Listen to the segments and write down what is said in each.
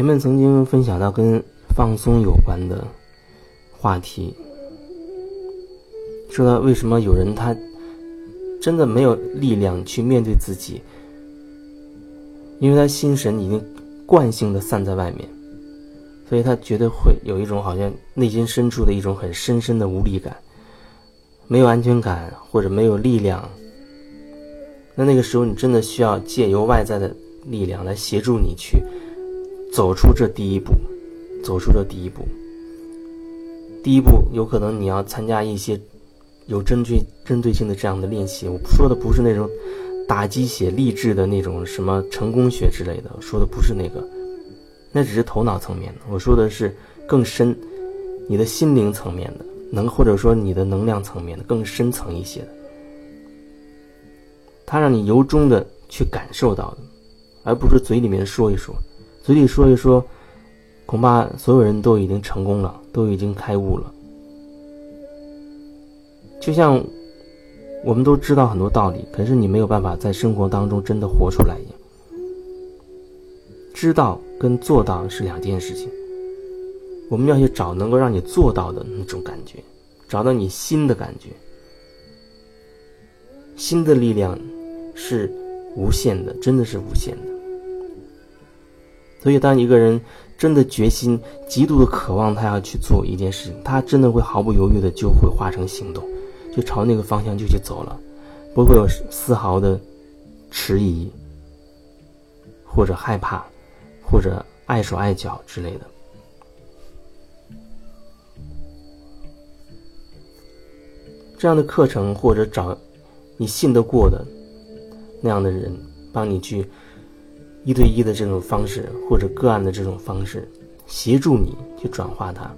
前面曾经分享到跟放松有关的话题，说到为什么有人他真的没有力量去面对自己，因为他心神已经惯性的散在外面，所以他觉得会有一种好像内心深处的一种很深深的无力感，没有安全感或者没有力量。那那个时候，你真的需要借由外在的力量来协助你去走出这第一步，走出这第一步。第一步，有可能你要参加一些有针对针对性的这样的练习。我说的不是那种打鸡血励志的那种什么成功学之类的，说的不是那个，那只是头脑层面的。我说的是更深，你的心灵层面的，能或者说你的能量层面的更深层一些的。他让你由衷的去感受到的，而不是嘴里面说一说，嘴里说一说，恐怕所有人都已经成功了，都已经开悟了。就像我们都知道很多道理，可是你没有办法在生活当中真的活出来一样。知道跟做到是两件事情，我们要去找能够让你做到的那种感觉，找到你心的感觉，心的力量。是无限的，真的是无限的。所以，当一个人真的决心、极度的渴望，他要去做一件事情，他真的会毫不犹豫的就会化成行动，就朝那个方向就去走了，不会有丝毫的迟疑，或者害怕，或者碍手碍脚之类的。这样的课程，或者找你信得过的。那样的人帮你去一对一的这种方式，或者个案的这种方式，协助你去转化它。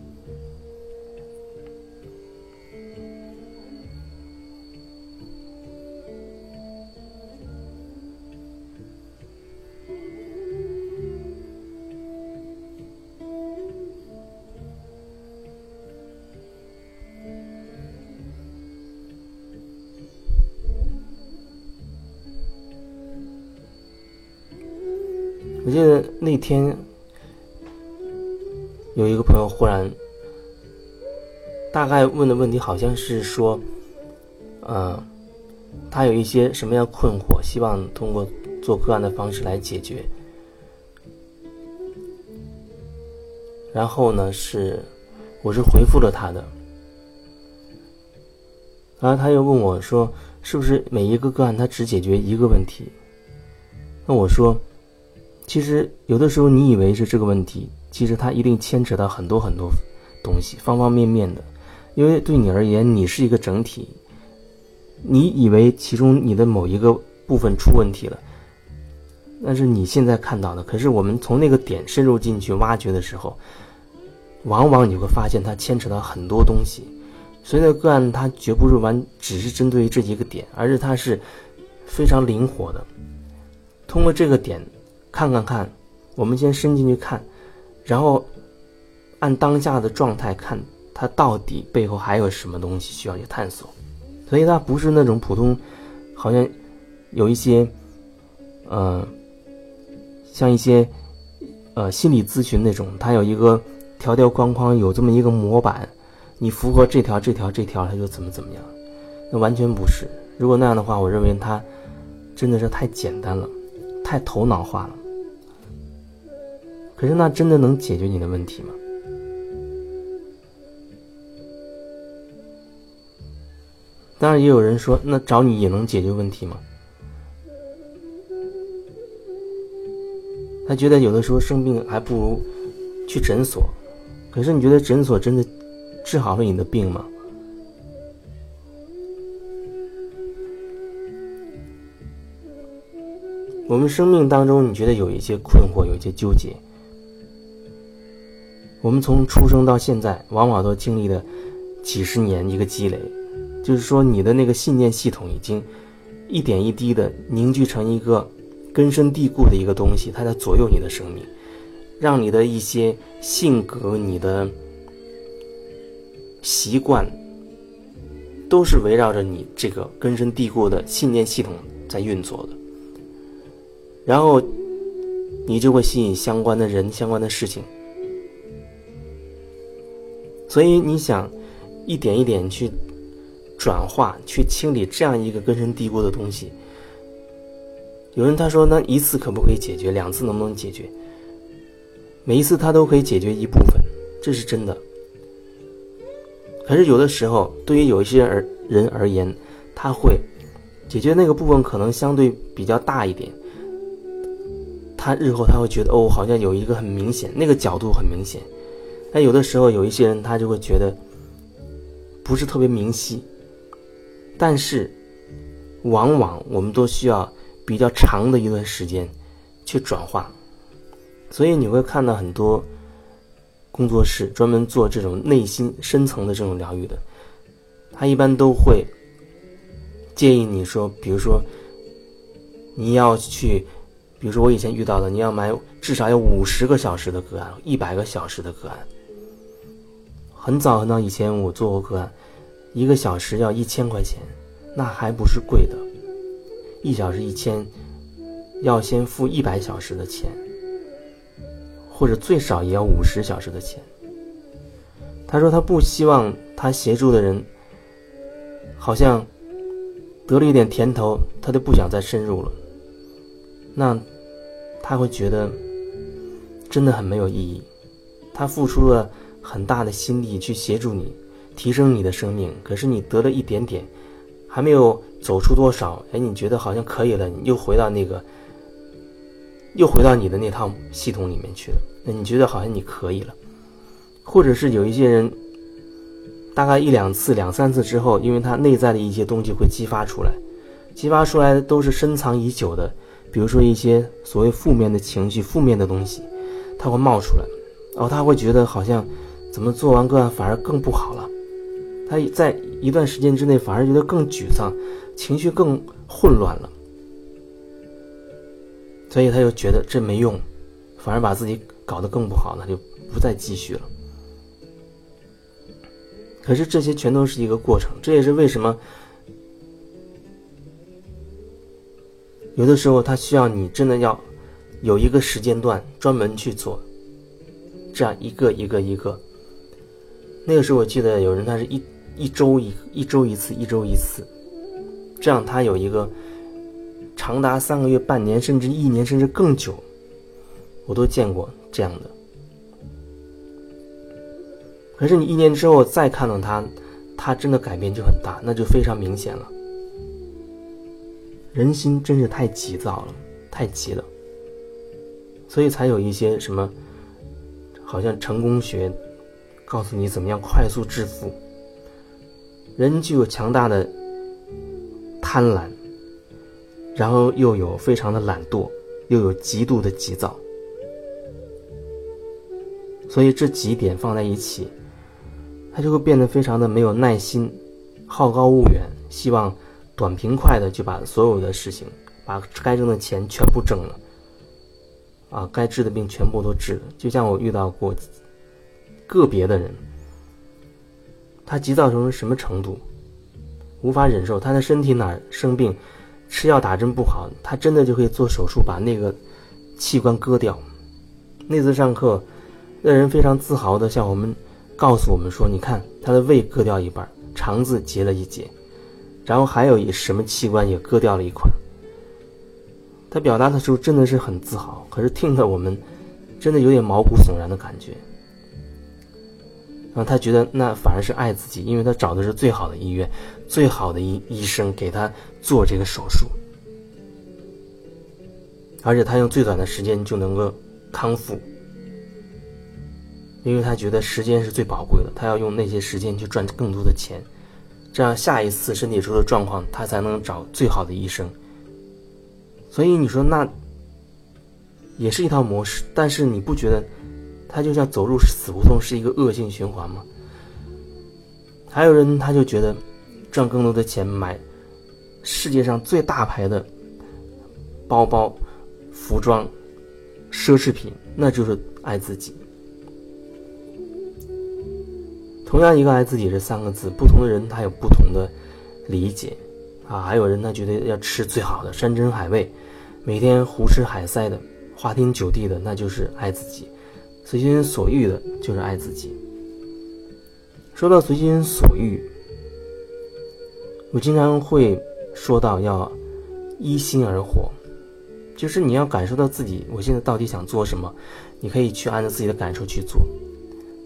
我记得那天有一个朋友忽然，大概问的问题好像是说，呃，他有一些什么样困惑，希望通过做个案的方式来解决。然后呢，是我是回复了他的，然后他又问我说，是不是每一个个案他只解决一个问题？那我说。其实有的时候你以为是这个问题，其实它一定牵扯到很多很多东西，方方面面的。因为对你而言，你是一个整体，你以为其中你的某一个部分出问题了，那是你现在看到的。可是我们从那个点深入进去挖掘的时候，往往你会发现它牵扯到很多东西。所以，那个案它绝不是完只是针对于这一个点，而是它是非常灵活的，通过这个点。看看看，我们先伸进去看，然后按当下的状态看，它到底背后还有什么东西需要去探索。所以它不是那种普通，好像有一些，呃，像一些呃心理咨询那种，它有一个条条框框，有这么一个模板，你符合这条这条这条，它就怎么怎么样。那完全不是。如果那样的话，我认为它真的是太简单了，太头脑化了。可是那真的能解决你的问题吗？当然，也有人说，那找你也能解决问题吗？他觉得有的时候生病还不如去诊所。可是你觉得诊所真的治好了你的病吗？我们生命当中，你觉得有一些困惑，有一些纠结。我们从出生到现在，往往都经历了几十年一个积累，就是说你的那个信念系统已经一点一滴的凝聚成一个根深蒂固的一个东西，它在左右你的生命，让你的一些性格、你的习惯，都是围绕着你这个根深蒂固的信念系统在运作的。然后，你就会吸引相关的人、相关的事情。所以你想一点一点去转化、去清理这样一个根深蒂固的东西。有人他说，那一次可不可以解决？两次能不能解决？每一次他都可以解决一部分，这是真的。可是有的时候，对于有一些而人而言，他会解决那个部分可能相对比较大一点。他日后他会觉得哦，好像有一个很明显，那个角度很明显。但有的时候有一些人他就会觉得不是特别明晰。但是往往我们都需要比较长的一段时间去转化。所以你会看到很多工作室专门做这种内心深层的这种疗愈的，他一般都会建议你说，比如说你要去。比如说，我以前遇到的，你要买至少要五十个小时的个案，一百个小时的个案。很早很早以前我做过个案，一个小时要一千块钱，那还不是贵的，一小时一千，要先付一百小时的钱，或者最少也要五十小时的钱。他说他不希望他协助的人，好像得了一点甜头，他就不想再深入了。那。他会觉得真的很没有意义。他付出了很大的心力去协助你提升你的生命，可是你得了一点点，还没有走出多少。哎，你觉得好像可以了，你又回到那个，又回到你的那套系统里面去了。那你觉得好像你可以了，或者是有一些人，大概一两次、两三次之后，因为他内在的一些东西会激发出来，激发出来的都是深藏已久的。比如说一些所谓负面的情绪、负面的东西，它会冒出来，然后他会觉得好像怎么做完个案反而更不好了，他在一段时间之内反而觉得更沮丧，情绪更混乱了，所以他就觉得这没用，反而把自己搞得更不好，那就不再继续了。可是这些全都是一个过程，这也是为什么。有的时候，他需要你真的要有一个时间段专门去做，这样一个一个一个。那个时候，我记得有人他是一一周一一周一次，一周一次，这样他有一个长达三个月、半年，甚至一年，甚至更久，我都见过这样的。可是你一年之后再看到他，他真的改变就很大，那就非常明显了。人心真是太急躁了，太急了，所以才有一些什么，好像成功学，告诉你怎么样快速致富。人具有强大的贪婪，然后又有非常的懒惰，又有极度的急躁，所以这几点放在一起，他就会变得非常的没有耐心，好高骛远，希望。短平快的就把所有的事情，把该挣的钱全部挣了，啊，该治的病全部都治了。就像我遇到过个别的人，他急躁成什么程度，无法忍受他的身体哪生病，吃药打针不好，他真的就可以做手术把那个器官割掉。那次上课，那人非常自豪的向我们告诉我们说：“你看，他的胃割掉一半，肠子截了一截。”然后还有一什么器官也割掉了一块。他表达的时候真的是很自豪，可是听得我们真的有点毛骨悚然的感觉。然后他觉得那反而是爱自己，因为他找的是最好的医院、最好的医医生给他做这个手术，而且他用最短的时间就能够康复，因为他觉得时间是最宝贵的，他要用那些时间去赚更多的钱。这样下一次身体出了状况，他才能找最好的医生。所以你说那也是一套模式，但是你不觉得他就像走入死胡同是一个恶性循环吗？还有人他就觉得赚更多的钱买世界上最大牌的包包、服装、奢侈品，那就是爱自己。同样一个爱自己这三个字，不同的人他有不同的理解啊。还有人他觉得要吃最好的山珍海味，每天胡吃海塞的花天酒地的，那就是爱自己；随心所欲的，就是爱自己。说到随心所欲，我经常会说到要依心而活，就是你要感受到自己我现在到底想做什么，你可以去按照自己的感受去做。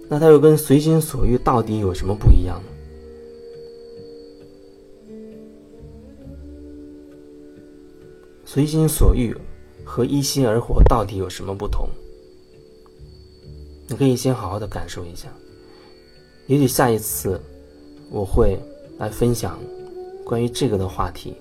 那它又跟随心所欲到底有什么不一样呢？随心所欲和依心而活到底有什么不同？你可以先好好的感受一下。也许下一次我会来分享关于这个的话题。